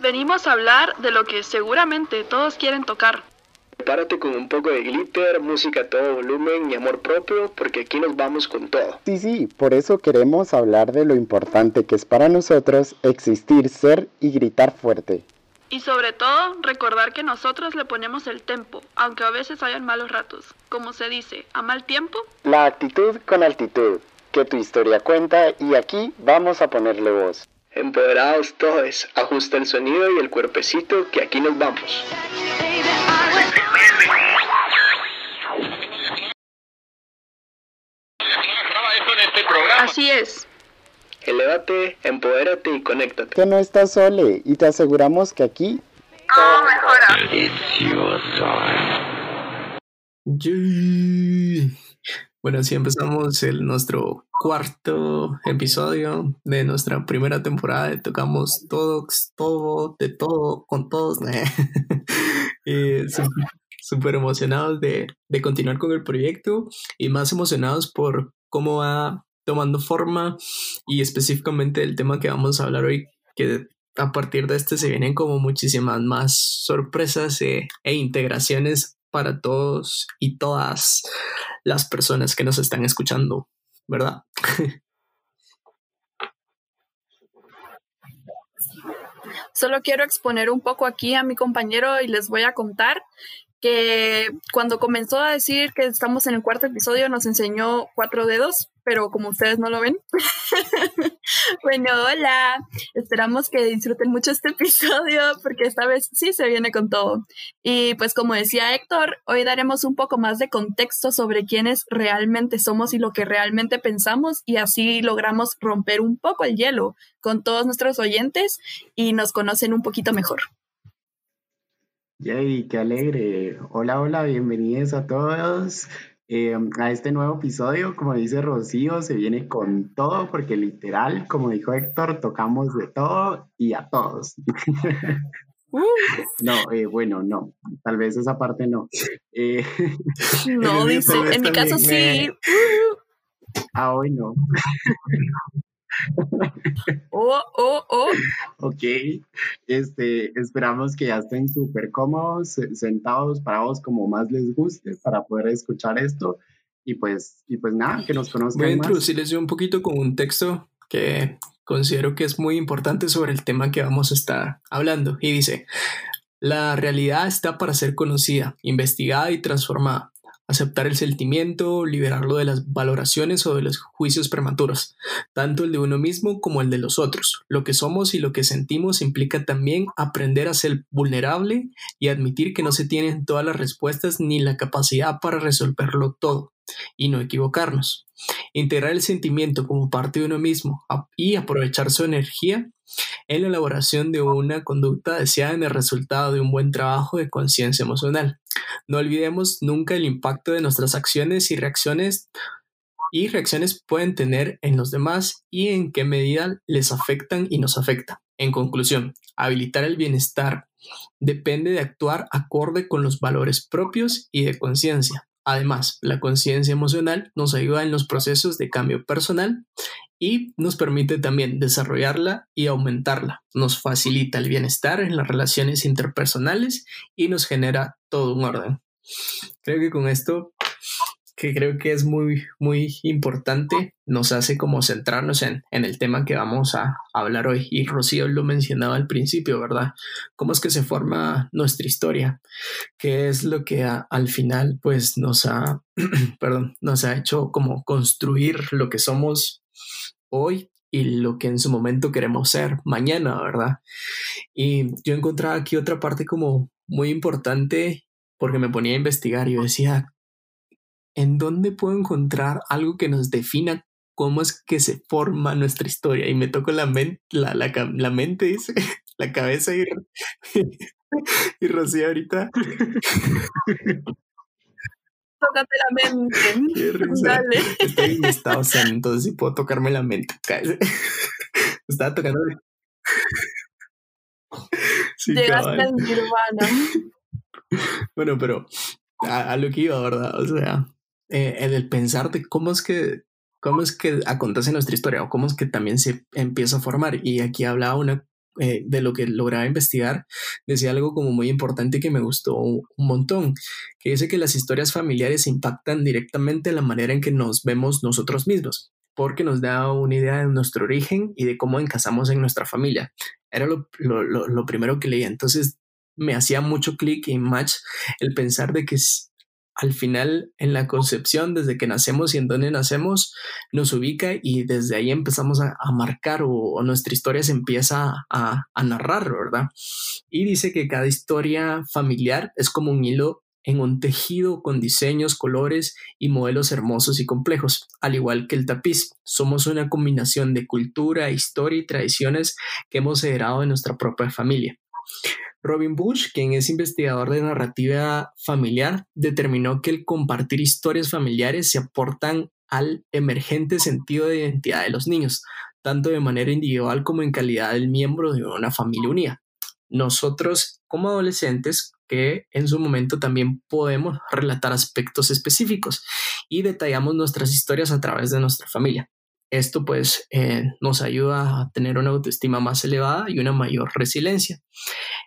venimos a hablar de lo que seguramente todos quieren tocar. Prepárate con un poco de glitter, música a todo volumen y amor propio, porque aquí nos vamos con todo. Sí, sí, por eso queremos hablar de lo importante que es para nosotros existir, ser y gritar fuerte. Y sobre todo, recordar que nosotros le ponemos el tempo, aunque a veces hayan malos ratos. Como se dice, a mal tiempo. La actitud con altitud, que tu historia cuenta y aquí vamos a ponerle voz. Empoderados todos, ajusta el sonido y el cuerpecito que aquí nos vamos. Así es. Elévate, empodérate y conéctate. Que no estás sole y te aseguramos que aquí Todo mejora. Yay. Bueno, así empezamos el, nuestro cuarto episodio de nuestra primera temporada Tocamos Todos, todo, de todo, con todos. Eh, su- Súper emocionados de, de continuar con el proyecto y más emocionados por cómo va tomando forma y específicamente el tema que vamos a hablar hoy, que a partir de este se vienen como muchísimas más sorpresas eh, e integraciones para todos y todas las personas que nos están escuchando, ¿verdad? Solo quiero exponer un poco aquí a mi compañero y les voy a contar que cuando comenzó a decir que estamos en el cuarto episodio nos enseñó cuatro dedos, pero como ustedes no lo ven. bueno, hola. Esperamos que disfruten mucho este episodio porque esta vez sí se viene con todo. Y pues como decía Héctor, hoy daremos un poco más de contexto sobre quiénes realmente somos y lo que realmente pensamos y así logramos romper un poco el hielo con todos nuestros oyentes y nos conocen un poquito mejor. Yay, qué alegre. Hola, hola, bienvenidos a todos eh, a este nuevo episodio. Como dice Rocío, se viene con todo porque literal, como dijo Héctor, tocamos de todo y a todos. No, eh, bueno, no, tal vez esa parte no. Eh, No, dice, en mi caso también, sí. ah, hoy no. Oh, oh, oh. Ok, este, esperamos que ya estén súper cómodos, se- sentados, parados, como más les guste para poder escuchar esto. Y pues, y pues nada, que nos Voy a conozcan introducirles yo un poquito con un texto que considero que es muy importante sobre el tema que vamos a estar hablando. Y dice, la realidad está para ser conocida, investigada y transformada. Aceptar el sentimiento, liberarlo de las valoraciones o de los juicios prematuros, tanto el de uno mismo como el de los otros. Lo que somos y lo que sentimos implica también aprender a ser vulnerable y admitir que no se tienen todas las respuestas ni la capacidad para resolverlo todo y no equivocarnos. Integrar el sentimiento como parte de uno mismo y aprovechar su energía en la elaboración de una conducta deseada en el resultado de un buen trabajo de conciencia emocional. No olvidemos nunca el impacto de nuestras acciones y reacciones y reacciones pueden tener en los demás y en qué medida les afectan y nos afecta. En conclusión, habilitar el bienestar depende de actuar acorde con los valores propios y de conciencia. Además, la conciencia emocional nos ayuda en los procesos de cambio personal y nos permite también desarrollarla y aumentarla. Nos facilita el bienestar en las relaciones interpersonales y nos genera todo un orden. Creo que con esto, que creo que es muy, muy importante, nos hace como centrarnos en, en el tema que vamos a hablar hoy. Y Rocío lo mencionaba al principio, ¿verdad? ¿Cómo es que se forma nuestra historia? ¿Qué es lo que a- al final pues nos ha, perdón, nos ha hecho como construir lo que somos hoy y lo que en su momento queremos ser mañana, ¿verdad? Y yo encontraba aquí otra parte como muy importante porque me ponía a investigar y yo decía, ¿en dónde puedo encontrar algo que nos defina cómo es que se forma nuestra historia? Y me tocó la, men- la, la, la mente, dice, la cabeza y, y Rocío ahorita. Tócate la mente. Dale. Estoy en mi estado zen, entonces sí puedo tocarme la mente. Estaba tocando. Sí, Llegaste al nirvana. Bueno, pero a, a lo que iba, ¿verdad? O sea, eh, en el pensar de cómo es que cómo es que acontece nuestra historia o cómo es que también se empieza a formar. Y aquí hablaba una eh, de lo que lograba investigar, decía algo como muy importante que me gustó un montón, que dice que las historias familiares impactan directamente la manera en que nos vemos nosotros mismos porque nos da una idea de nuestro origen y de cómo encasamos en nuestra familia. Era lo, lo, lo primero que leía. Entonces me hacía mucho clic y match el pensar de que al final en la concepción, desde que nacemos y en dónde nacemos, nos ubica y desde ahí empezamos a, marcar o, nuestra historia se empieza a, a narrar, ¿verdad? Y dice que cada historia familiar es como un hilo en un tejido con diseños, colores y modelos hermosos y complejos, al igual que el tapiz. Somos una combinación de cultura, historia y tradiciones que hemos heredado de nuestra propia familia. Robin Bush, quien es investigador de narrativa familiar, determinó que el compartir historias familiares se aportan al emergente sentido de identidad de los niños, tanto de manera individual como en calidad del miembro de una familia unida. Nosotros, como adolescentes, que en su momento también podemos relatar aspectos específicos y detallamos nuestras historias a través de nuestra familia. Esto pues eh, nos ayuda a tener una autoestima más elevada y una mayor resiliencia.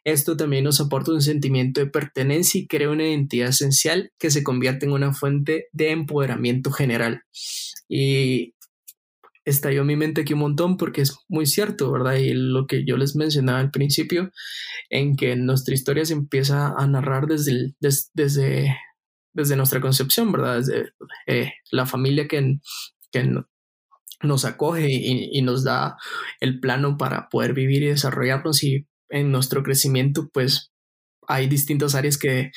Esto también nos aporta un sentimiento de pertenencia y crea una identidad esencial que se convierte en una fuente de empoderamiento general. Y estalló mi mente aquí un montón porque es muy cierto, ¿verdad? Y lo que yo les mencionaba al principio, en que nuestra historia se empieza a narrar desde, desde, desde nuestra concepción, ¿verdad? Desde eh, la familia que, que nos acoge y, nos da el plano para poder vivir y desarrollarnos y en nuestro crecimiento pues hay distintas áreas que,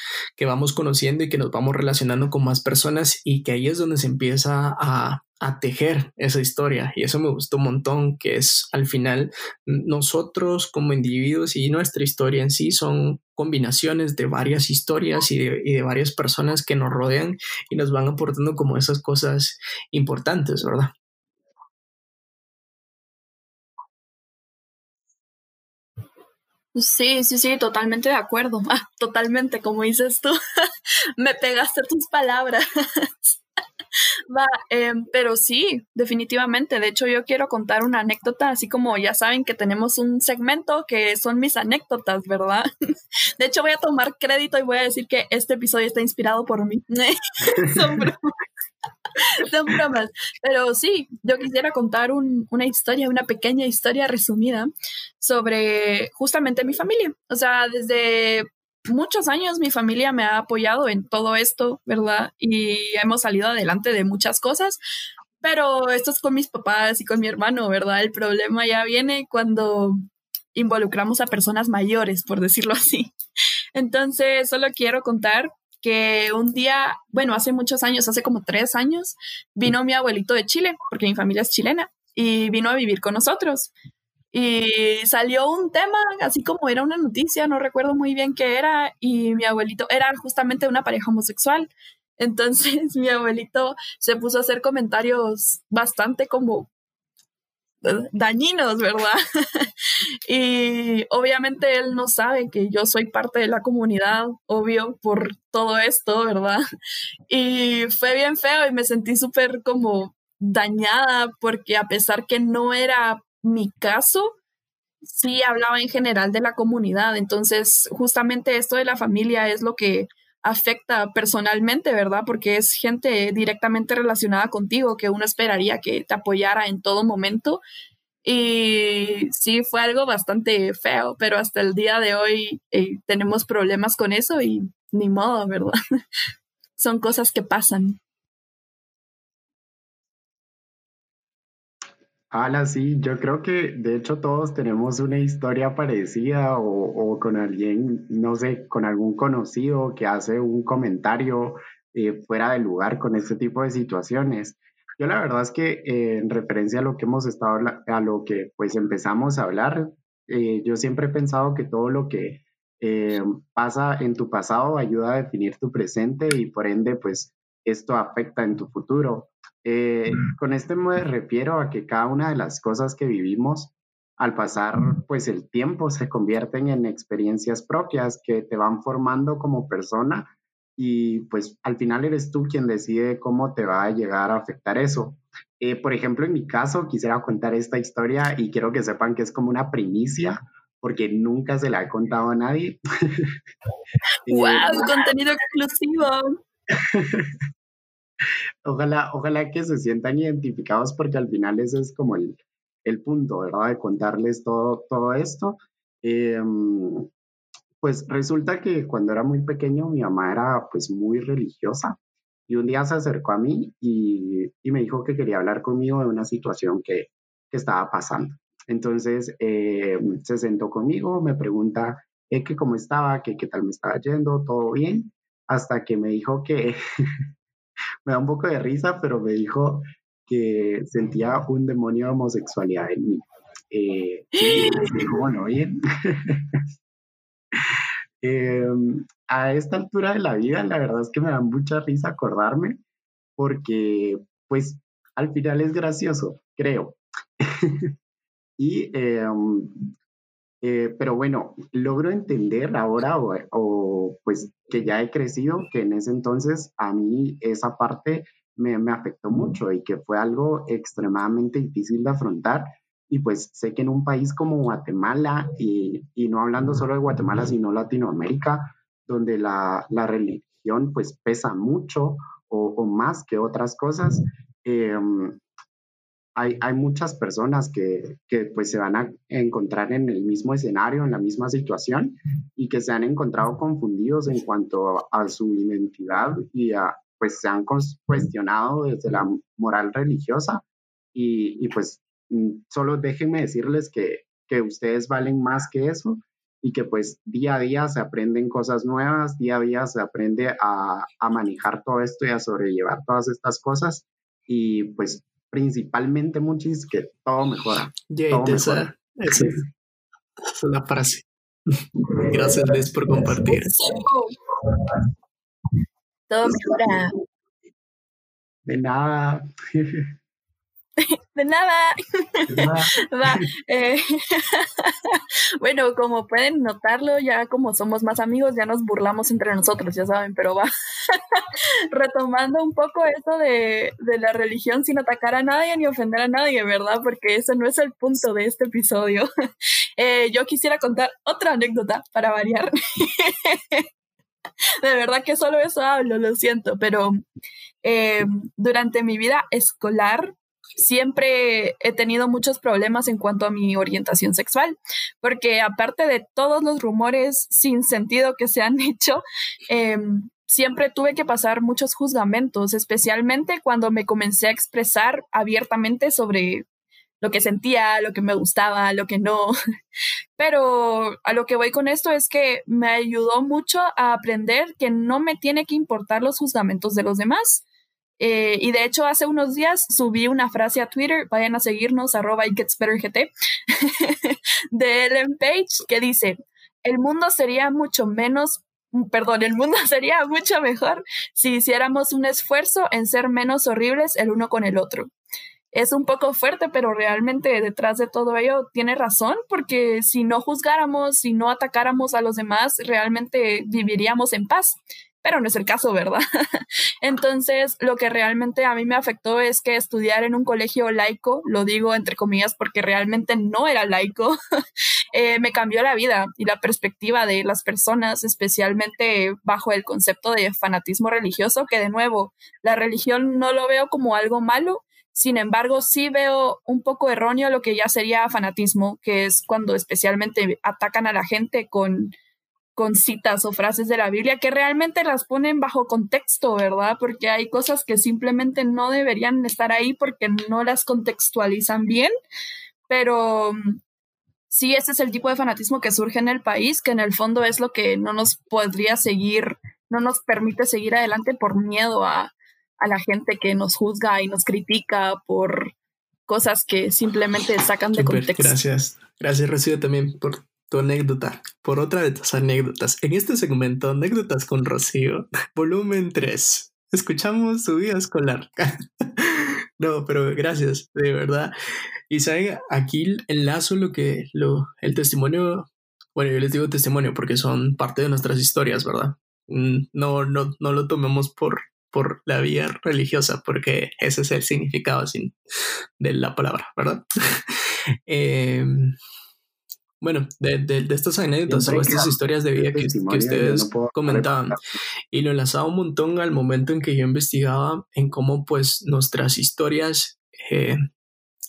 vamos conociendo y que nos vamos relacionando con más personas y que ahí es donde se empieza a, a tejer esa historia y eso me gustó un montón que es al final nosotros como individuos y nuestra historia en sí son combinaciones de varias historias y de, varias personas que nos rodean y nos van aportando como esas cosas importantes, ¿verdad? Sí, sí, sí, totalmente de acuerdo. Totalmente, como dices tú, me pegaste tus palabras. Va, em, pero sí, definitivamente. De hecho, yo quiero contar una anécdota, así como ya saben que tenemos un segmento que son mis anécdotas, ¿verdad? De hecho, voy a tomar crédito y voy a decir que este episodio está inspirado por mí. son bromas. Son bromas. Pero sí, yo quisiera contar una historia, una pequeña historia resumida sobre justamente mi familia. O sea, desde muchos años mi familia me ha apoyado en todo esto, ¿verdad? Y hemos salido adelante de muchas cosas, pero esto es con mis papás y con mi hermano, ¿verdad? El problema ya viene cuando involucramos a personas mayores, por decirlo así. Entonces, solo quiero contar que un día, bueno, hace muchos años, hace como tres años, vino mi abuelito de Chile, porque mi familia es chilena, y vino a vivir con nosotros. Y salió un tema, así como era una noticia, no recuerdo muy bien qué era, y mi abuelito era justamente una pareja homosexual. Entonces mi abuelito se puso a hacer comentarios bastante como dañinos, ¿verdad? y obviamente él no sabe que yo soy parte de la comunidad, obvio, por todo esto, ¿verdad? Y fue bien feo y me sentí súper como dañada porque a pesar que no era mi caso, sí hablaba en general de la comunidad. Entonces, justamente esto de la familia es lo que afecta personalmente, ¿verdad? Porque es gente directamente relacionada contigo que uno esperaría que te apoyara en todo momento. Y sí, fue algo bastante feo, pero hasta el día de hoy eh, tenemos problemas con eso y ni modo, ¿verdad? Son cosas que pasan. Ala, sí, yo creo que de hecho todos tenemos una historia parecida o, con alguien, no sé, con algún conocido que hace un comentario eh, fuera de lugar con este tipo de situaciones. Yo la verdad es que eh, en referencia a lo que hemos estado, a lo que pues empezamos a hablar, eh, yo siempre he pensado que todo lo que pasa en tu pasado ayuda a definir tu presente y por ende pues esto afecta en tu futuro. Eh, con este me refiero a que cada una de las cosas que vivimos al pasar pues el tiempo se convierten en experiencias propias que te van formando como persona y pues al final eres tú quien decide cómo te va a llegar a afectar eso. Eh, por ejemplo, en mi caso quisiera contar esta historia y quiero que sepan que es como una primicia porque nunca se la he contado a nadie. ¡Wow! contenido exclusivo. ojalá, ojalá que se sientan identificados porque al final ese es como el, el punto, ¿verdad? De contarles todo, todo esto. Em, pues resulta que cuando era muy pequeño mi mamá era pues muy religiosa y un día se acercó a mí y, y me dijo que quería hablar conmigo de una situación que, que estaba pasando. Entonces eh, se sentó conmigo, me pregunta eh, cómo estaba, que qué tal me estaba yendo, todo bien, hasta que me dijo que, me da un poco de risa, pero me dijo que sentía un demonio de homosexualidad en mí. Eh, sí, dijo, bueno, bien. Em, a esta altura de la vida, la verdad es que me da mucha risa acordarme, porque pues al final es gracioso, creo. Y, em, eh, pero bueno, logro entender ahora o, pues que ya he crecido, que en ese entonces a mí esa parte me, me afectó mucho y que fue algo extremadamente difícil de afrontar. Y pues sé que en un país como Guatemala, y, y no hablando solo de Guatemala, sino Latinoamérica, donde la, la religión pues pesa mucho o, o, más que otras cosas, eh, hay, muchas personas que, que, pues se van a encontrar en el mismo escenario, en la misma situación y que se han encontrado confundidos en cuanto a su identidad y a, pues se han cuestionado desde la moral religiosa. Y, y pues mm, solo déjenme decirles que, que ustedes valen más que eso y que pues día a día se aprenden cosas nuevas, día a día se aprende a, a manejar todo esto y a sobrellevar todas estas cosas. Y pues principalmente muchis que todo mejora. todo mejora. Esa, es la frase. Gracias, Liz, por compartir. Todo mejora. De nada. De nada. Va, eh, bueno, como pueden notarlo, ya como somos más amigos, ya nos burlamos entre nosotros, ya saben, pero va. Retomando un poco eso de, de, la religión sin atacar a nadie ni ofender a nadie, ¿verdad? Porque ese no es el punto de este episodio. Eh, yo quisiera contar otra anécdota para variar. de verdad que solo eso hablo, lo siento, pero eh, durante mi vida escolar siempre he tenido muchos problemas en cuanto a mi orientación sexual, porque aparte de todos los rumores sin sentido que se han hecho, em, siempre tuve que pasar muchos juzgamentos, especialmente cuando me comencé a expresar abiertamente sobre lo que sentía, lo que me gustaba, lo que no. Pero a lo que voy con esto es que me ayudó mucho a aprender que no me tiene que importar los juzgamentos de los demás. Eh, y de hecho, hace unos días subí una frase a Twitter, vayan a seguirnos, arroba GetsBetterGT, de Ellen Page, que dice, el mundo sería mucho menos, perdón, el mundo sería mucho mejor si hiciéramos un esfuerzo en ser menos horribles el uno con el otro. Es un poco fuerte, pero realmente detrás de todo ello tiene razón, porque si no juzgáramos, si no atacáramos a los demás, realmente viviríamos en paz pero no es el caso, ¿verdad? Entonces, lo que realmente a mí me afectó es que estudiar en un colegio laico, lo digo entre comillas porque realmente no era laico, eh, me cambió la vida y la perspectiva de las personas, especialmente bajo el concepto de fanatismo religioso, que de nuevo, la religión no lo veo como algo malo, sin embargo, sí veo un poco erróneo lo que ya sería fanatismo, que es cuando especialmente atacan a la gente con con citas o frases de la Biblia que realmente las ponen bajo contexto, ¿verdad? Porque hay cosas que simplemente no deberían estar ahí porque no las contextualizan bien, pero mm, sí, ese es el tipo de fanatismo que surge en el país, que en el fondo es lo que no nos podría seguir, no nos permite seguir adelante por miedo a, a la gente que nos juzga y nos critica por cosas que simplemente sacan de contexto. Gracias. Gracias, Rocío, también por tu anécdota, por otra de tus anécdotas. En este segmento, Anécdotas con Rocío, volumen 3. Escuchamos su vida escolar. no, pero gracias, de verdad. Y saben, aquí enlazo lo que, lo, el testimonio, bueno, yo les digo testimonio porque son parte de nuestras historias, ¿verdad? Mm, no, no, no lo tomemos por, por la vía religiosa, porque ese es el significado sin, de la palabra, ¿verdad? eh, bueno, de, de, estas anécdotas o estas historias de vida que, que ustedes comentaban. Y lo enlazaba un montón al momento en que yo investigaba en cómo pues nuestras historias eh,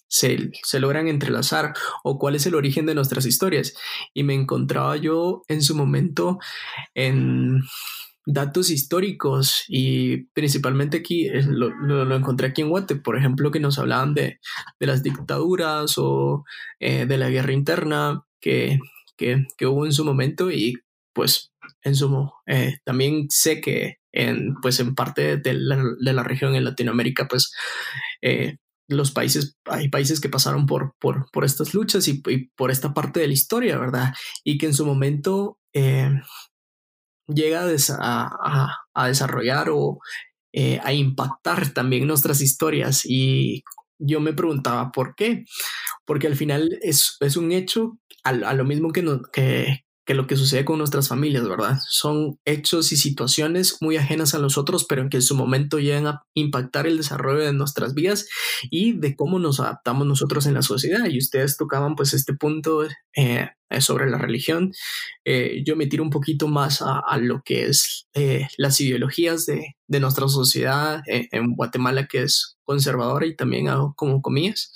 se, se, logran entrelazar o cuál es el origen de nuestras historias. Y me encontraba yo en su momento en datos históricos y principalmente aquí eh, lo, lo, encontré aquí en Guate, por ejemplo, que nos hablaban de, de las dictaduras o eh, de la guerra interna que, que, que, hubo en su momento y pues en su eh, también sé que en pues en parte de la, de la región en Latinoamérica pues los países, hay países que pasaron por, por, por estas luchas y, por esta parte de la historia, ¿verdad? Y que en su momento llega a, a, desarrollar o eh, a impactar también nuestras historias. Y yo me preguntaba por qué. Porque al final es, es un hecho a, lo mismo que, no, que, que lo que sucede con nuestras familias, ¿verdad? Son hechos y situaciones muy ajenas a nosotros, pero en que en su momento llegan a impactar el desarrollo de nuestras vidas y de cómo nos adaptamos nosotros en la sociedad. Y ustedes tocaban pues este punto eh, sobre la religión. Eh, yo me tiro un poquito más a, lo que es eh, las ideologías de, de nuestra sociedad en Guatemala, que es conservadora y también hago como comillas.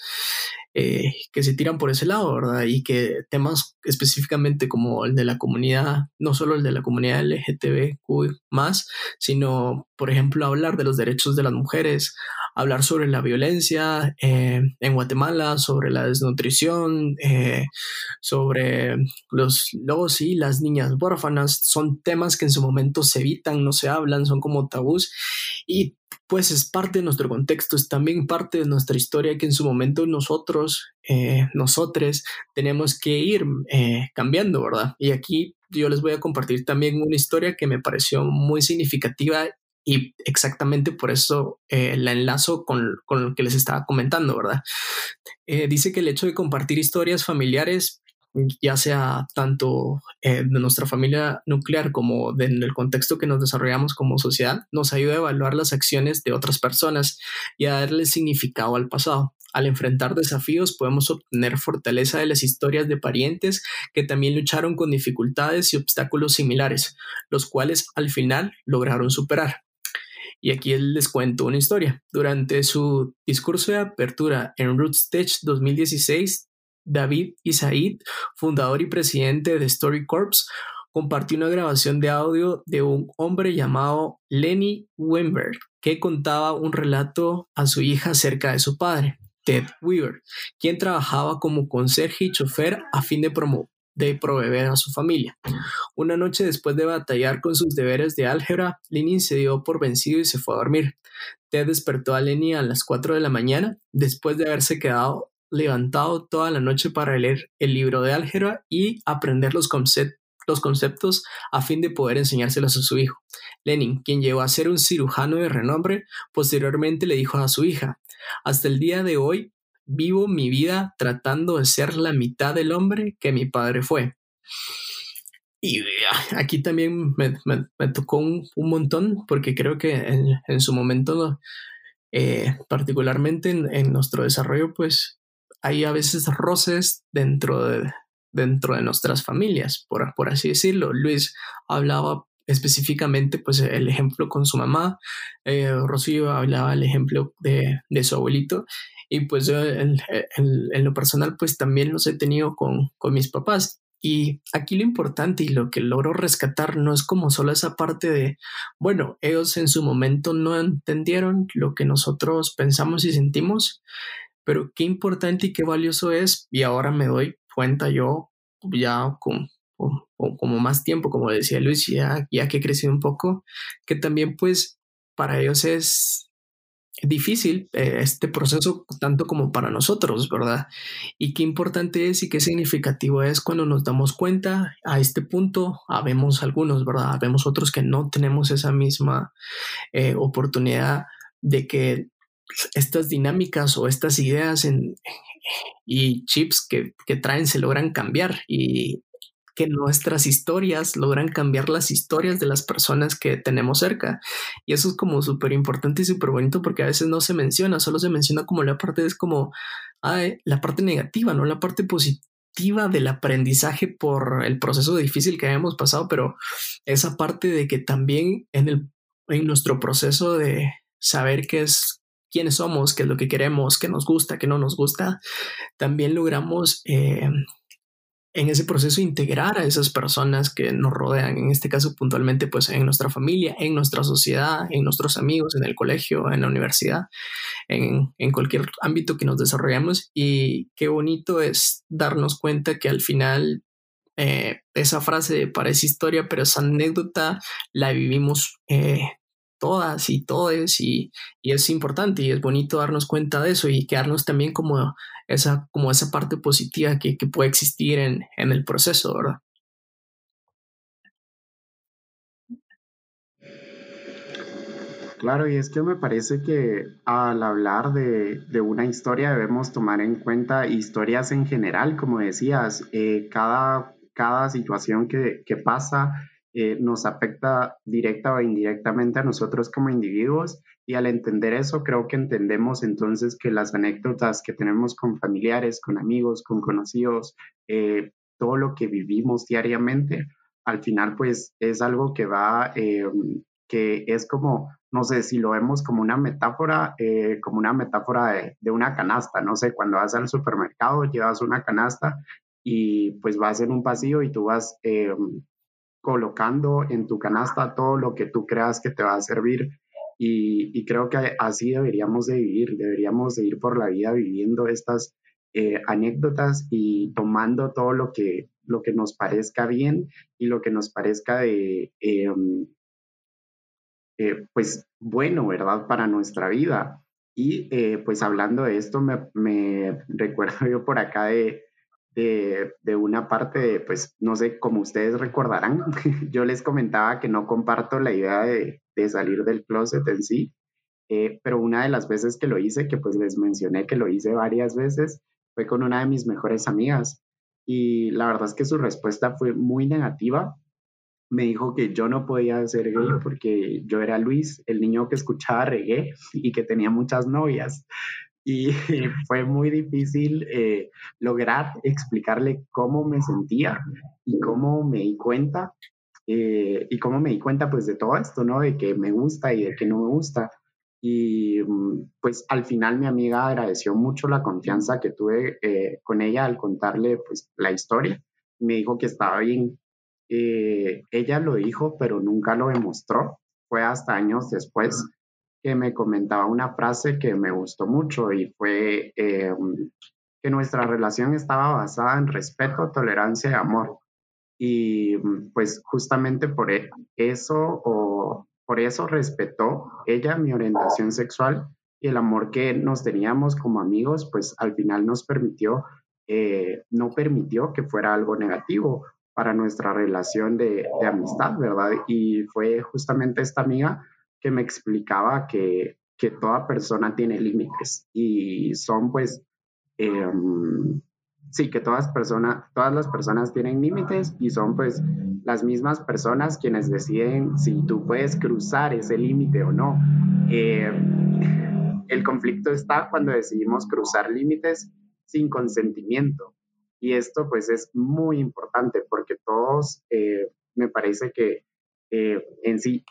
Eh, que se tiran por ese lado, ¿verdad? Y que temas específicamente como el de la comunidad, no solo el de la comunidad LGTBQ más, sino, por ejemplo, hablar de los derechos de las mujeres, hablar sobre la violencia eh, en Guatemala, sobre la desnutrición, eh, sobre los lobos y las niñas huérfanas, son temas que en su momento se evitan, no se hablan, son como tabús y pues es parte de nuestro contexto, es también parte de nuestra historia que en su momento nosotros, eh, nosotros tenemos que ir eh, cambiando, ¿verdad? Y aquí yo les voy a compartir también una historia que me pareció muy significativa y exactamente por eso eh, la enlazo con, con, lo que les estaba comentando, ¿verdad? dice que el hecho de compartir historias familiares ya sea tanto eh, de nuestra familia nuclear como en el contexto que nos desarrollamos como sociedad, nos ayuda a evaluar las acciones de otras personas y a darle significado al pasado. Al enfrentar desafíos podemos obtener fortaleza de las historias de parientes que también lucharon con dificultades y obstáculos similares, los cuales al final lograron superar. Y aquí les cuento una historia. Durante su discurso de apertura en Rootstage 2016, David Isaid, fundador y presidente de Story Corps, compartió una grabación de audio de un hombre llamado Lenny Wimber, que contaba un relato a su hija acerca de su padre, Ted Weaver, quien trabajaba como conserje y chofer a fin de, de proveer a su familia. Una noche después de batallar con sus deberes de álgebra, Lenny se dio por vencido y se fue a dormir. Ted despertó a Lenny a las 4 de la mañana, después de haberse quedado levantado toda la noche para leer el libro de álgebra y aprender los conceptos a fin de poder enseñárselos a su hijo. Lenin, quien llegó a ser un cirujano de renombre, posteriormente le dijo a su hija, hasta el día de hoy vivo mi vida tratando de ser la mitad del hombre que mi padre fue. Y aquí también me, tocó un, montón porque creo que en, su momento, eh, particularmente en, en, nuestro desarrollo, pues hay a veces roces dentro de, dentro de nuestras familias, por, por así decirlo. Luis hablaba específicamente pues el ejemplo con su mamá, eh, Rocío hablaba el ejemplo de, de, su abuelito y pues en, lo personal pues también los he tenido con, con mis papás. Y aquí lo importante y lo que logro rescatar no es como solo esa parte de, bueno, ellos en su momento no entendieron lo que nosotros pensamos y sentimos, pero qué importante y qué valioso es, y ahora me doy cuenta yo, ya con, como más tiempo, como decía Luis, ya, que he crecido un poco, que también pues para ellos es difícil eh, este proceso tanto como para nosotros, ¿verdad? Y qué importante es y qué significativo es cuando nos damos cuenta a este punto, habemos algunos, ¿verdad? Vemos otros que no tenemos esa misma eh, oportunidad de que estas dinámicas o estas ideas y chips que, traen se logran cambiar y que nuestras historias logran cambiar las historias de las personas que tenemos cerca. Y eso es como súper importante y súper bonito porque a veces no se menciona, solo se menciona como la parte, es como la parte negativa, no la parte positiva del aprendizaje por el proceso difícil que habíamos pasado, pero esa parte de que también en, el, en nuestro proceso de saber qué es quiénes somos, qué es lo que queremos, qué nos gusta, qué no nos gusta, también logramos eh, en ese proceso integrar a esas personas que nos rodean, en este caso puntualmente pues en nuestra familia, en nuestra sociedad, en nuestros amigos, en el colegio, en la universidad, en, en cualquier ámbito que nos desarrollamos. Y qué bonito es darnos cuenta que al final eh, esa frase parece historia, pero esa anécdota la vivimos eh, todas y todes y, y, es importante y es bonito darnos cuenta de eso y quedarnos también como esa, como esa parte positiva que, que puede existir en, en, el proceso, ¿verdad? Claro, y es que me parece que al hablar de, de una historia debemos tomar en cuenta historias en general, como decías, eh, cada, cada situación que, que pasa eh, nos afecta directa o indirectamente a nosotros como individuos y al entender eso creo que entendemos entonces que las anécdotas que tenemos con familiares, con amigos, con conocidos, eh, todo lo que vivimos diariamente, al final pues es algo que va, eh, que es como, no sé si lo vemos como una metáfora, como una metáfora de, de, una canasta, no sé, cuando vas al supermercado llevas una canasta y pues vas en un pasillo y tú vas colocando en tu canasta todo lo que tú creas que te va a servir. Y, creo que así deberíamos de vivir, deberíamos de ir por la vida viviendo estas eh, anécdotas y tomando todo lo que, lo que nos parezca bien y lo que nos parezca de, em, eh, pues, bueno, ¿verdad? Para nuestra vida. Y eh, pues hablando de esto, me, me recuerdo yo por acá de, de, de, una parte de, pues, no sé, como ustedes recordarán, yo les comentaba que no comparto la idea de, de salir del closet en sí, eh, pero una de las veces que lo hice, que pues les mencioné que lo hice varias veces, fue con una de mis mejores amigas. Y la verdad es que su respuesta fue muy negativa. Me dijo que yo no podía ser gay porque yo era Luis, el niño que escuchaba reggae y que tenía muchas novias y fue muy difícil eh, lograr explicarle cómo me sentía y cómo me di cuenta eh, y cómo me di cuenta pues de todo esto, ¿no? De que me gusta y de que no me gusta. Y mm, pues al final mi amiga agradeció mucho la confianza que tuve eh, con ella al contarle pues la historia. Me dijo que estaba bien. ella lo dijo, pero nunca lo demostró. Fue hasta años después que me comentaba una frase que me gustó mucho y fue eh, que nuestra relación estaba basada en respeto, tolerancia y amor. Y pues justamente por e, eso o por eso respetó ella mi orientación sexual y el amor que nos teníamos como amigos, pues al final nos permitió, eh, no permitió que fuera algo negativo para nuestra relación de amistad, ¿verdad? Y fue justamente esta amiga que me explicaba que, que toda persona tiene límites y son pues, em, sí, que todas, personas, todas las personas tienen límites y son pues las mismas personas quienes deciden si tú puedes cruzar ese límite o no. Em, el conflicto está cuando decidimos cruzar límites sin consentimiento. Y esto pues es muy importante porque todos, eh, me parece que eh, en sí,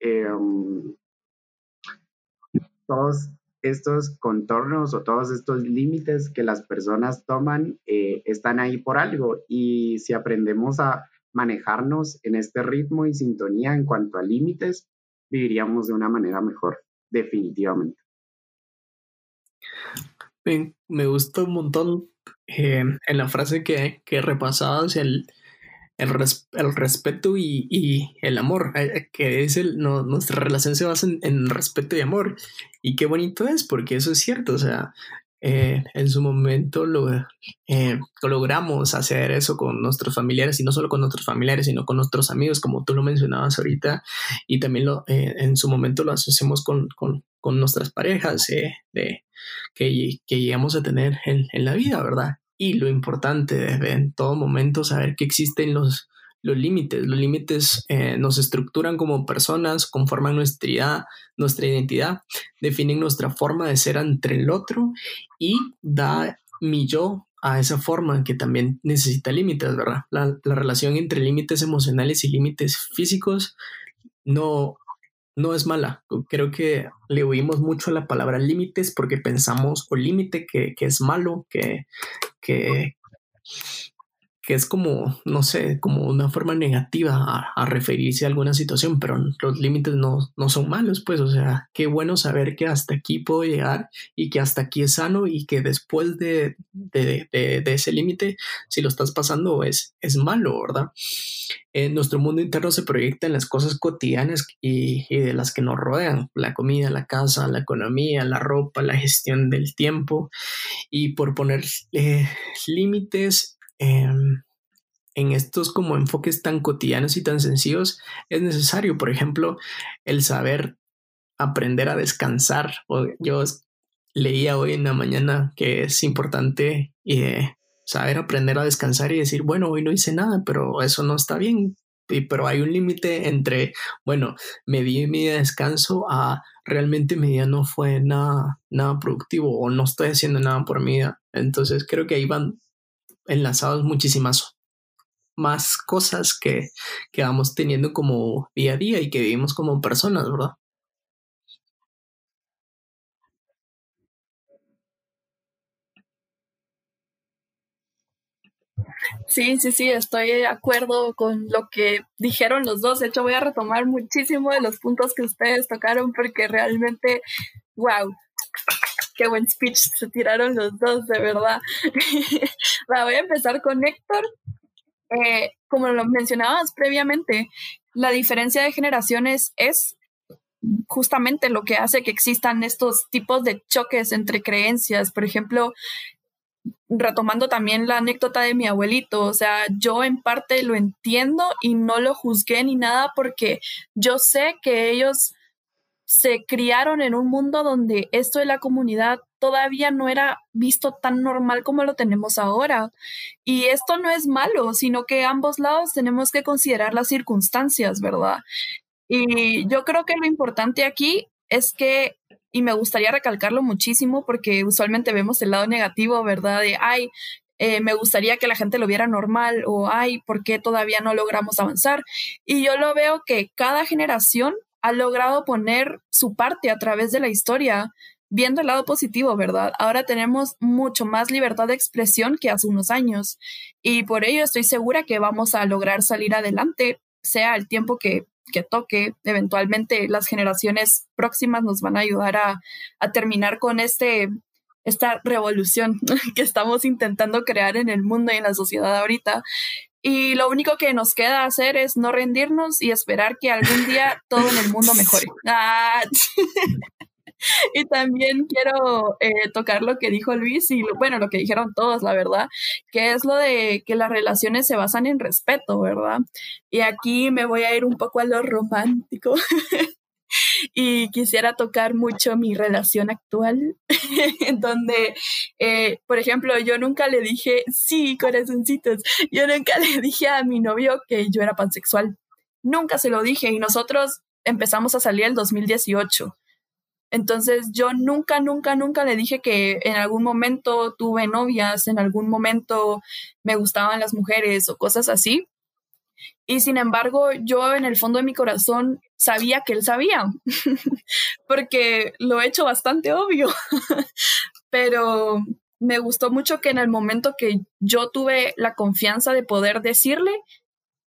Em, todos estos contornos o todos estos límites que las personas toman eh, están ahí por algo y si aprendemos a manejarnos en este ritmo y sintonía en cuanto a límites, viviríamos de una manera mejor, definitivamente. Me, gustó un montón eh, en la frase que, que repasabas el, el, respeto y, el amor, eh, eh, que es el, nuestra relación se basa en, respeto y amor. Y qué bonito es, porque eso es cierto, o sea, eh, en su momento lo, logramos hacer eso con nuestros familiares y no solo con nuestros familiares, sino con nuestros amigos, como tú lo mencionabas ahorita, y también lo, en su momento lo hacemos con, nuestras parejas de, que, que llegamos a tener en, en la vida, ¿verdad? Y lo importante desde en todo momento saber que existen los, los límites. Los límites eh, nos estructuran como personas, conforman nuestra, nuestra identidad, definen nuestra forma de ser entre el otro y da mi yo a esa forma que también necesita límites, ¿verdad? La, la relación entre límites emocionales y límites físicos no, no es mala. Creo que le oímos mucho la palabra límites porque pensamos o límite que, que, es malo, que, que, que es como, no sé, como una forma negativa a, referirse a alguna situación, pero los límites no, no, son malos, pues, o sea, qué bueno saber que hasta aquí puedo llegar y que hasta aquí es sano y que después de, de, de, ese límite, si lo estás pasando, es, es malo, ¿verdad? En nuestro mundo interno se proyecta en las cosas cotidianas y, y, de las que nos rodean, la comida, la casa, la economía, la ropa, la gestión del tiempo, y por poner eh, límites, Em, en estos como enfoques tan cotidianos y tan sencillos es necesario, por ejemplo, el saber aprender a descansar. Yo leía hoy en la mañana que es importante eh, saber aprender a descansar y decir, bueno, hoy no hice nada, pero eso no está bien. pero hay un límite entre, bueno, me di mi descanso a realmente mi día no fue nada, nada productivo o no estoy haciendo nada por mi vida. Entonces creo que ahí van enlazados muchísimas más cosas que, que vamos teniendo como día a día y que vivimos como personas, ¿verdad? Sí, sí, sí, estoy de acuerdo con lo que dijeron los dos. De hecho, voy a retomar muchísimo de los puntos que ustedes tocaron porque realmente, wow, qué buen speech se tiraron los dos, de verdad. voy a empezar con Héctor. Eh, como lo mencionabas previamente, la diferencia de generaciones es justamente lo que hace que existan estos tipos de choques entre creencias. Por ejemplo, retomando también la anécdota de mi abuelito, o sea, yo en parte lo entiendo y no lo juzgué ni nada porque yo sé que ellos se criaron en un mundo donde esto de la comunidad todavía no era visto tan normal como lo tenemos ahora. Y esto no es malo, sino que ambos lados tenemos que considerar las circunstancias, ¿verdad? Y yo creo que lo importante aquí es que, y me gustaría recalcarlo muchísimo porque usualmente vemos el lado negativo, ¿verdad? De, ay, eh, me gustaría que la gente lo viera normal o, ay, ¿por qué todavía no logramos avanzar? Y yo lo veo que cada generación ha logrado poner su parte a través de la historia, viendo el lado positivo, ¿verdad? Ahora tenemos mucho más libertad de expresión que hace unos años y por ello estoy segura que vamos a lograr salir adelante, sea el tiempo que, que toque. Eventualmente las generaciones próximas nos van a ayudar a, terminar con este esta revolución que estamos intentando crear en el mundo y en la sociedad ahorita. Y lo único que nos queda hacer es no rendirnos y esperar que algún día todo en el mundo mejore. Ah, y también quiero eh, tocar lo que dijo Luis y bueno, lo que dijeron todos, la verdad, que es lo de que las relaciones se basan en respeto, ¿verdad? Y aquí me voy a ir un poco a lo romántico. y quisiera tocar mucho mi relación actual, donde, eh, por ejemplo, yo nunca le dije, sí, corazoncitos, yo nunca le dije a mi novio que yo era pansexual. Nunca se lo dije y nosotros empezamos a salir el 2018. Entonces yo nunca, nunca, nunca le dije que en algún momento tuve novias, en algún momento me gustaban las mujeres o cosas así. Y sin embargo, yo en el fondo de mi corazón sabía que él sabía, porque lo he hecho bastante obvio. Pero me gustó mucho que en el momento que yo tuve la confianza de poder decirle,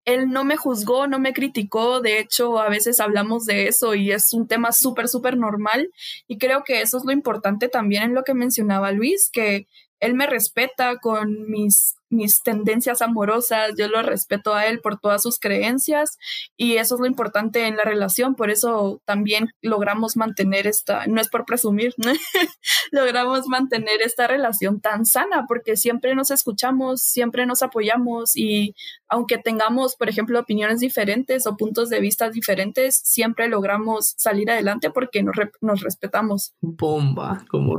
él no me juzgó, no me criticó, de hecho a veces hablamos de eso y es un tema súper, súper normal y creo que eso es lo importante también en lo que mencionaba Luis, que él me respeta con mis mis tendencias amorosas, yo lo respeto a él por todas sus creencias y eso es lo importante en la relación, por eso también logramos mantener esta, no es por presumir, logramos mantener esta relación tan sana porque siempre nos escuchamos, siempre nos apoyamos y aunque tengamos, por ejemplo, opiniones diferentes o puntos de vista diferentes, siempre logramos salir adelante porque nos, nos respetamos. Bomba, como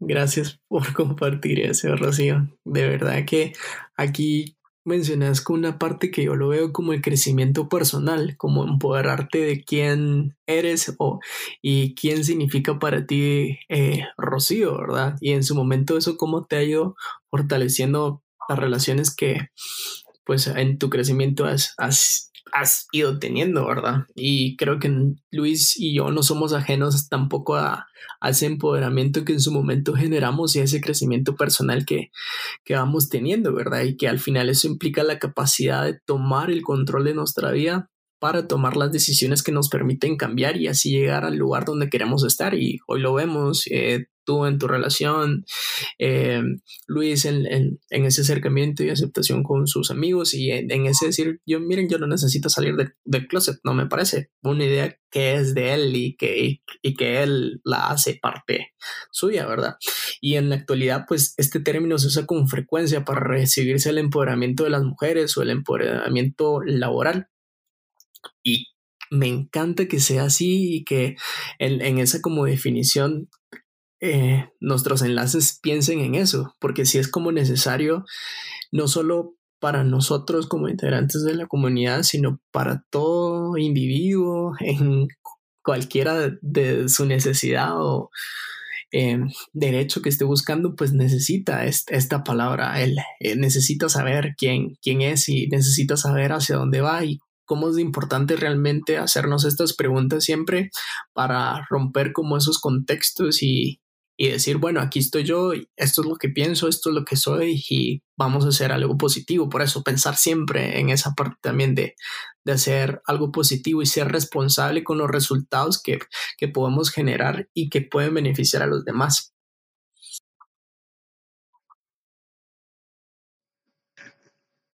Gracias por compartir eso, Rocío. De verdad que aquí mencionas con una parte que yo lo veo como el crecimiento personal, como empoderarte de quién eres o, y quién significa para ti eh, Rocío, ¿verdad? Y en su momento eso cómo te ha ido fortaleciendo las relaciones que pues en tu crecimiento has, has has ido teniendo, ¿verdad? Y creo que Luis y yo no somos ajenos tampoco a, ese empoderamiento que en su momento generamos y a ese crecimiento personal que, que vamos teniendo, ¿verdad? Y que al final eso implica la capacidad de tomar el control de nuestra vida para tomar las decisiones que nos permiten cambiar y así llegar al lugar donde queremos estar. Y hoy lo vemos, eh, tú en tu relación, eh, Luis en, ese acercamiento y aceptación con sus amigos y en, ese decir, yo miren, yo no necesito salir del closet, no me parece una idea que es de él y que, y que él la hace parte suya, ¿verdad? Y en la actualidad, pues este término se usa con frecuencia para recibirse el empoderamiento de las mujeres o el empoderamiento laboral y me encanta que sea así y que en, esa como definición eh, nuestros enlaces piensen en eso, porque si es como necesario, no solo para nosotros como integrantes de la comunidad, sino para todo individuo en cualquiera de, su necesidad o eh, derecho que esté buscando, pues necesita esta palabra. Él eh, necesita saber quién, quién es y necesita saber hacia dónde va y cómo es importante realmente hacernos estas preguntas siempre para romper como esos contextos y, decir, bueno, aquí estoy yo, esto es lo que pienso, esto es lo que soy y vamos a hacer algo positivo. Por eso pensar siempre en esa parte también de, hacer algo positivo y ser responsable con los resultados que, que podemos generar y que pueden beneficiar a los demás.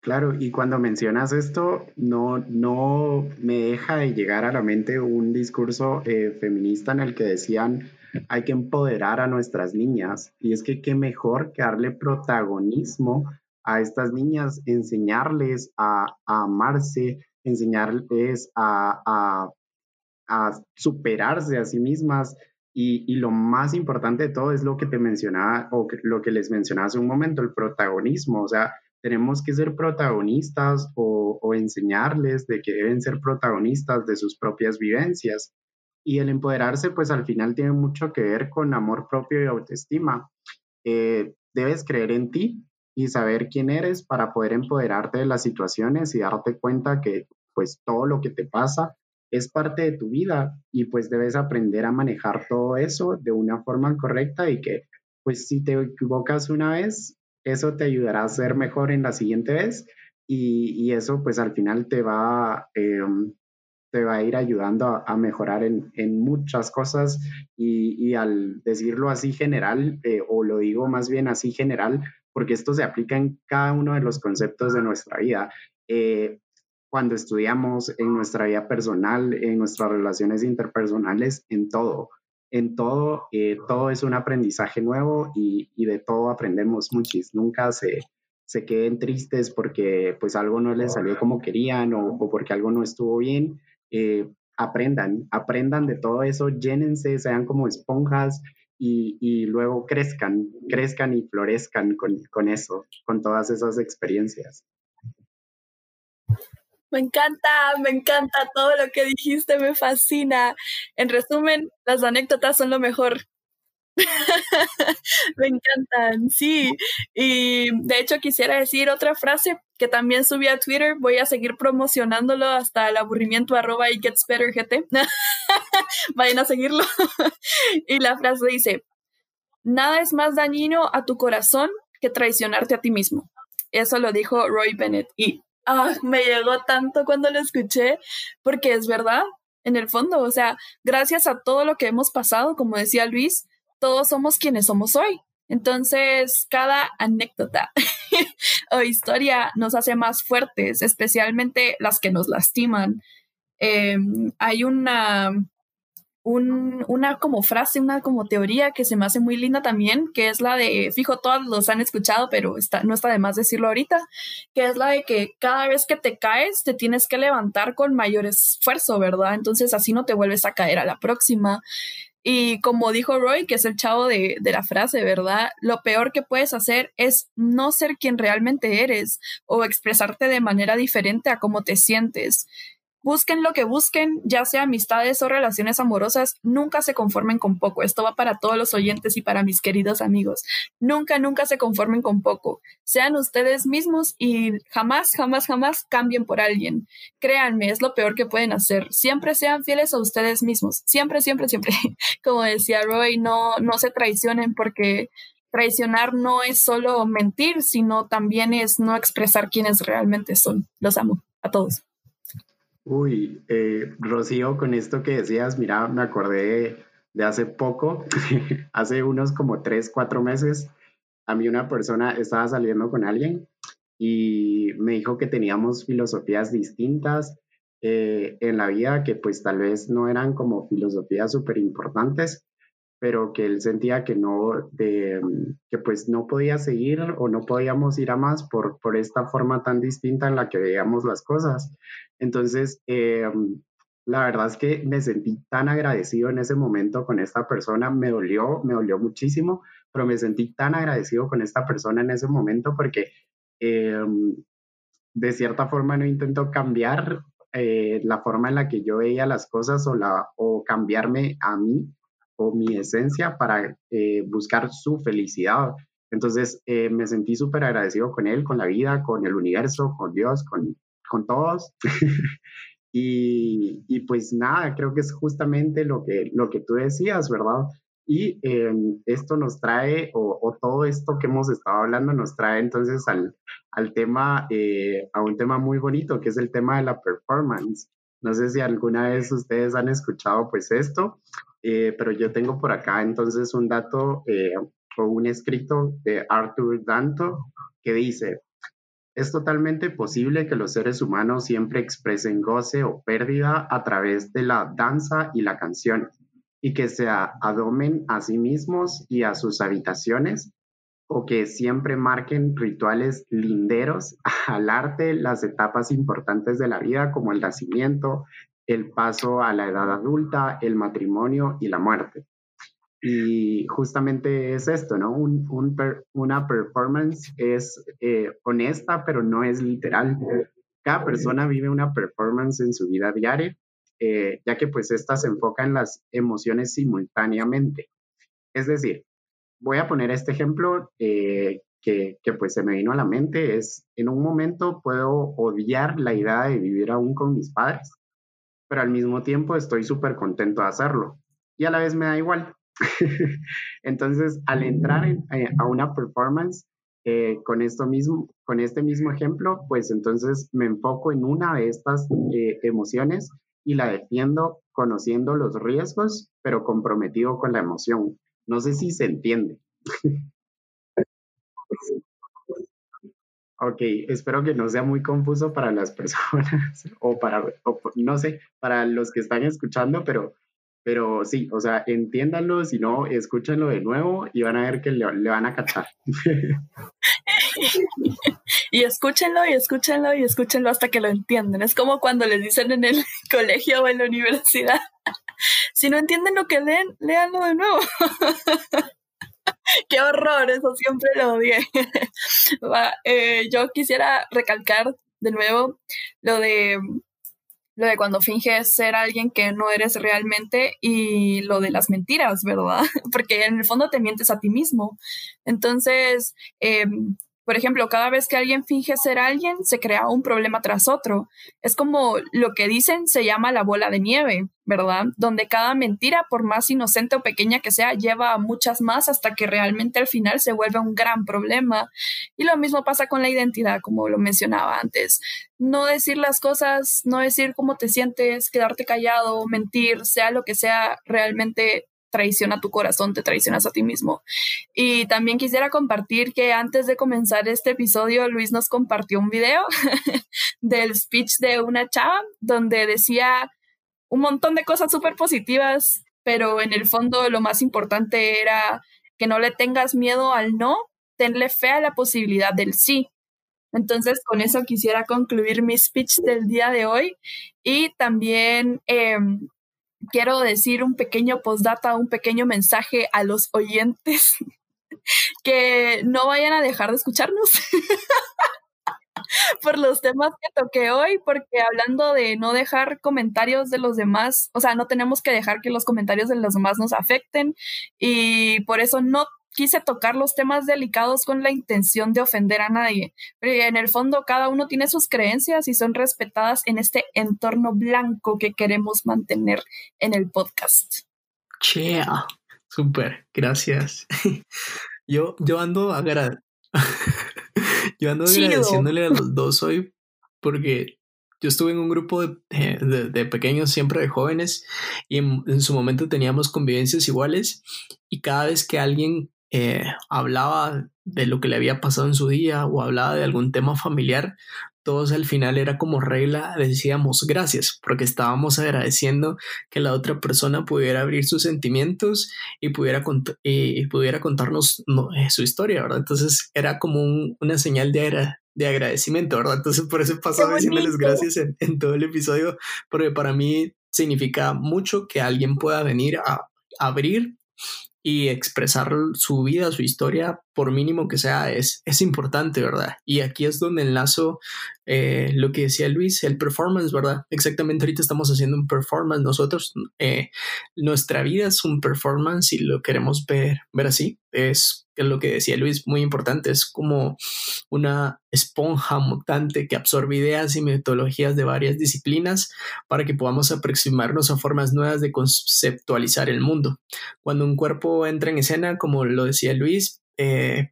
Claro, y cuando mencionas esto, no, no me deja de llegar a la mente un discurso eh, feminista en el que decían hay que empoderar a nuestras niñas. Y es que qué mejor que darle protagonismo a estas niñas, enseñarles a, amarse, enseñarles a, superarse a sí mismas. Y, y, lo más importante de todo es lo que te mencionaba o lo que les mencionaba hace un momento, el protagonismo. O sea, tenemos que ser protagonistas o, enseñarles de que deben ser protagonistas de sus propias vivencias. Y el empoderarse, pues al final tiene mucho que ver con amor propio y autoestima. Eh, debes creer en ti y saber quién eres para poder empoderarte de las situaciones y darte cuenta que pues todo lo que te pasa es parte de tu vida y pues debes aprender a manejar todo eso de una forma correcta y que pues si te equivocas una vez, eso te ayudará a ser mejor en la siguiente vez y, eso pues al final te va, em, te va a ir ayudando a, mejorar en, muchas cosas y, al decirlo así general, eh, o lo digo más bien así general, porque esto se aplica en cada uno de los conceptos de nuestra vida. Eh, cuando estudiamos, en nuestra vida personal, en nuestras relaciones interpersonales, en todo en todo, eh, todo es un aprendizaje nuevo y, de todo aprendemos muchis. Nunca se, se queden tristes porque pues algo no les salió como querían o, porque algo no estuvo bien. Eh, aprendan, aprendan de todo eso, llénense, sean como esponjas y, luego crezcan, crezcan y florezcan con eso, con todas esas experiencias. Me encanta, me encanta todo lo que dijiste, me fascina. En resumen, las anécdotas son lo mejor. me encantan, sí. Y de hecho quisiera decir otra frase que también subí a Twitter. Voy a seguir promocionándolo hasta el aburrimiento arroba y gets better GT. Vayan a seguirlo. y la frase dice, nada es más dañino a tu corazón que traicionarte a ti mismo. Eso lo dijo Roy Bennett. Y ah, me llegó tanto cuando lo escuché, porque es verdad, en el fondo, o sea, gracias a todo lo que hemos pasado, como decía Luis, todos somos quienes somos hoy. Entonces, cada anécdota o historia nos hace más fuertes, especialmente las que nos lastiman. Em, hay una, una como frase, una como teoría que se me hace muy linda también, que es la de, fijo, todos los han escuchado, pero está, no está de más decirlo ahorita, que es la de que cada vez que te caes te tienes que levantar con mayor esfuerzo, ¿verdad? Entonces así no te vuelves a caer a la próxima. Y como dijo Roy, que es el chavo de, de, la frase, ¿verdad? Lo peor que puedes hacer es no ser quien realmente eres o expresarte de manera diferente a cómo te sientes busquen lo que busquen, ya sea amistades o relaciones amorosas, nunca se conformen con poco. Esto va para todos los oyentes y para mis queridos amigos. Nunca, nunca se conformen con poco. Sean ustedes mismos y jamás, jamás, jamás cambien por alguien. Créanme, es lo peor que pueden hacer. Siempre sean fieles a ustedes mismos. Siempre, siempre, siempre. Como decía Roy, no, no se traicionen porque traicionar no es solo mentir, sino también es no expresar quiénes realmente son. Los amo a todos. Uy, eh, Rocío, con esto que decías, mira, me acordé de hace poco, hace unos como tres, cuatro meses, a mí una persona estaba saliendo con alguien y me dijo que teníamos filosofías distintas eh, en la vida, que pues tal vez no eran como filosofías súper importantes, pero que él sentía que no, que pues no podía seguir o no podíamos ir a más por, por esta forma tan distinta en la que veíamos las cosas. Entonces, eh, la verdad es que me sentí tan agradecido en ese momento con esta persona, me dolió, me dolió muchísimo, pero me sentí tan agradecido con esta persona en ese momento porque eh, de cierta forma no intento cambiar eh, la forma en la que yo veía las cosas o, la, o cambiarme a mí o mi esencia para buscar su felicidad. Entonces me sentí súper agradecido con él, con la vida, con el universo, con Dios, con, con todos. y, y, pues nada, creo que es justamente lo que, lo que tú decías, ¿verdad? Y em, esto nos trae, o, todo esto que hemos estado hablando, nos trae entonces al, al tema, eh, a un tema muy bonito, que es el tema de la performance. No sé si alguna vez ustedes han escuchado pues esto, eh, pero yo tengo por acá entonces un dato eh, o un escrito de Arthur Danto que dice, es totalmente posible que los seres humanos siempre expresen goce o pérdida a través de la danza y la canción, y que se adomen a sí mismos y a sus habitaciones, o que siempre marquen rituales linderos al arte las etapas importantes de la vida, como el nacimiento, el paso a la edad adulta, el matrimonio y la muerte. Y justamente es esto, ¿no? Un, una performance es eh, honesta, pero no es literal. Cada persona vive una performance en su vida diaria, eh, ya que pues esta se enfoca en las emociones simultáneamente. Es decir, voy a poner este ejemplo eh, que, que, pues se me vino a la mente, es en un momento puedo odiar la idea de vivir aún con mis padres, pero al mismo tiempo estoy súper contento de hacerlo y a la vez me da igual Entonces, al entrar eh, a una performance eh, con esto mismo, con este mismo ejemplo, pues entonces me enfoco en una de estas eh, emociones y la defiendo conociendo los riesgos, pero comprometido con la emoción. No sé si se entiende. ok, espero que no sea muy confuso para las personas o para, no sé, para los que están escuchando, pero pero sí, o sea, entiéndanlo, si no, escúchenlo de nuevo y van a ver que le, van a captar. y escúchenlo y escúchenlo y escúchenlo hasta que lo entiendan. Es como cuando les dicen en el colegio o en la universidad, si no entienden lo que leen, léanlo de nuevo. Qué horror, eso siempre lo odié. Eh, yo quisiera recalcar de nuevo lo de lo de cuando finges ser alguien que no eres realmente y lo de las mentiras, ¿verdad? Porque en el fondo te mientes a ti mismo. Entonces, eh, por ejemplo, cada vez que alguien finge ser alguien, se crea un problema tras otro. Es como lo que dicen se llama la bola de nieve, ¿verdad? Donde cada mentira, por más inocente o pequeña que sea, lleva a muchas más hasta que realmente al final se vuelve un gran problema. Y lo mismo pasa con la identidad, como lo mencionaba antes. No decir las cosas, no decir cómo te sientes, quedarte callado, mentir, sea lo que sea, realmente traiciona tu corazón, te traicionas a ti mismo. Y también quisiera compartir que antes de comenzar este episodio, Luis nos compartió un video del speech de una chava donde decía un montón de cosas súper positivas, pero en el fondo lo más importante era que no le tengas miedo al no, tenle fe a la posibilidad del sí. Entonces, con eso quisiera concluir mi speech del día de hoy y también em, quiero decir un pequeño postdata, un pequeño mensaje a los oyentes que no vayan a dejar de escucharnos por los temas que toqué hoy, porque hablando de no dejar comentarios de los demás, o sea, no tenemos que dejar que los comentarios de los demás nos afecten y por eso no quise tocar los temas delicados con la intención de ofender a nadie. Pero en el fondo cada uno tiene sus creencias y son respetadas en este entorno blanco que queremos mantener en el podcast. Chea, súper, gracias. Yo, yo ando agra yo ando agradeciéndole a los dos hoy porque yo estuve en un grupo de, de, pequeños, siempre de jóvenes, y en, su momento teníamos convivencias iguales, y cada vez que alguien eh, hablaba de lo que le había pasado en su día o hablaba de algún tema familiar, todos al final era como regla, decíamos gracias, porque estábamos agradeciendo que la otra persona pudiera abrir sus sentimientos y pudiera, y pudiera contarnos eh, su historia, ¿verdad? Entonces era como una señal de, de agradecimiento, ¿verdad? Entonces por eso pasaba diciéndoles gracias en, en, todo el episodio, porque para mí significa mucho que alguien pueda venir a abrir y expresar su vida, su historia, por mínimo que sea, es, es importante, ¿verdad? Y aquí es donde enlazo eh, lo que decía Luis, el performance, ¿verdad? Exactamente, ahorita estamos haciendo un performance nosotros. Eh, nuestra vida es un performance y lo queremos ver, ver así. Es, lo que decía Luis, muy importante. Es como una esponja mutante que absorbe ideas y metodologías de varias disciplinas para que podamos aproximarnos a formas nuevas de conceptualizar el mundo. Cuando un cuerpo entra en escena, como lo decía Luis, eh,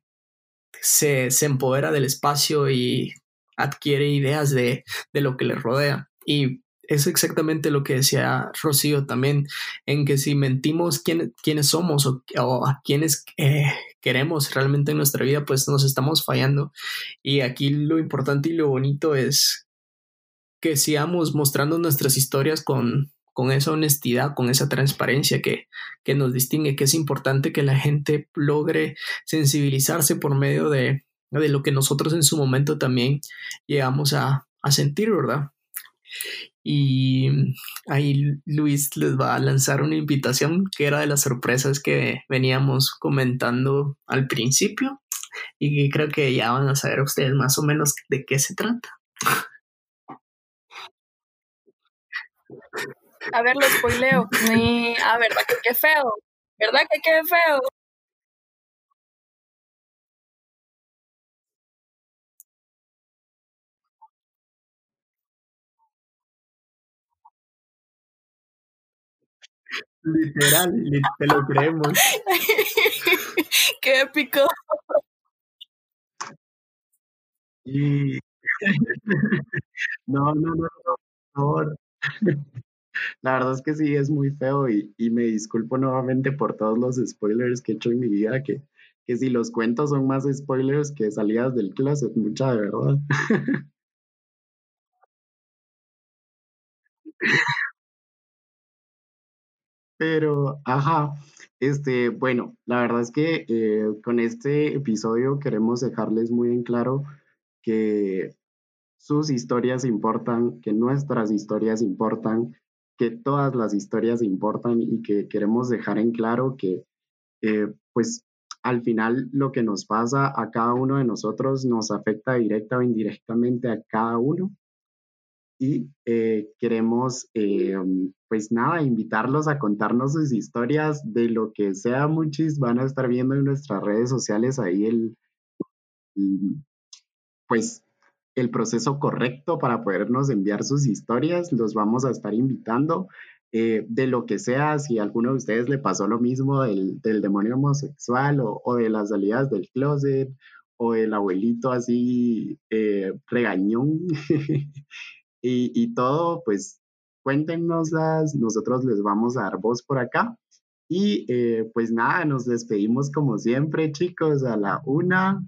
se, se empodera del espacio y adquiere ideas de, lo que le rodea. Y es exactamente lo que decía Rocío también, en que si mentimos quién, quiénes somos o, a quiénes eh, queremos realmente en nuestra vida, pues nos estamos fallando. Y aquí lo importante y lo bonito es que sigamos mostrando nuestras historias con, con esa honestidad, con esa transparencia que, que nos distingue, que es importante que la gente logre sensibilizarse por medio de, de lo que nosotros en su momento también llegamos a, sentir, ¿verdad? Y ahí Luis les va a lanzar una invitación que era de las sorpresas que veníamos comentando al principio y creo que ya van a saber ustedes más o menos de qué se trata. A ver, lo spoileo. a verdad que qué feo. ¿Verdad que qué feo? Literal, te lo creemos. Qué épico. Y... no, no, no, por favor. La verdad es que sí, es muy feo y, y, me disculpo nuevamente por todos los spoilers que he hecho en mi vida, que, que si los cuentos son más spoilers que salidas del closet, mucha de verdad. Pero, ajá, este, bueno, la verdad es que eh, con este episodio queremos dejarles muy en claro que sus historias importan, que nuestras historias importan, que todas las historias importan y que queremos dejar en claro que, eh, pues, al final lo que nos pasa a cada uno de nosotros nos afecta directa o indirectamente a cada uno y eh, queremos, eh, pues nada, invitarlos a contarnos sus historias de lo que sea, muchis van a estar viendo en nuestras redes sociales ahí el, pues el proceso correcto para podernos enviar sus historias, los vamos a estar invitando. Eh, de lo que sea, si a alguno de ustedes le pasó lo mismo del, del demonio homosexual o, o, de las salidas del closet o el abuelito así regañón, y, todo, pues cuéntenoslas, nosotros les vamos a dar voz por acá. Y eh, pues nada, nos despedimos como siempre, chicos, a la una,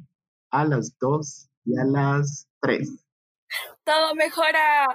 a las dos y a las tres. Todo mejora.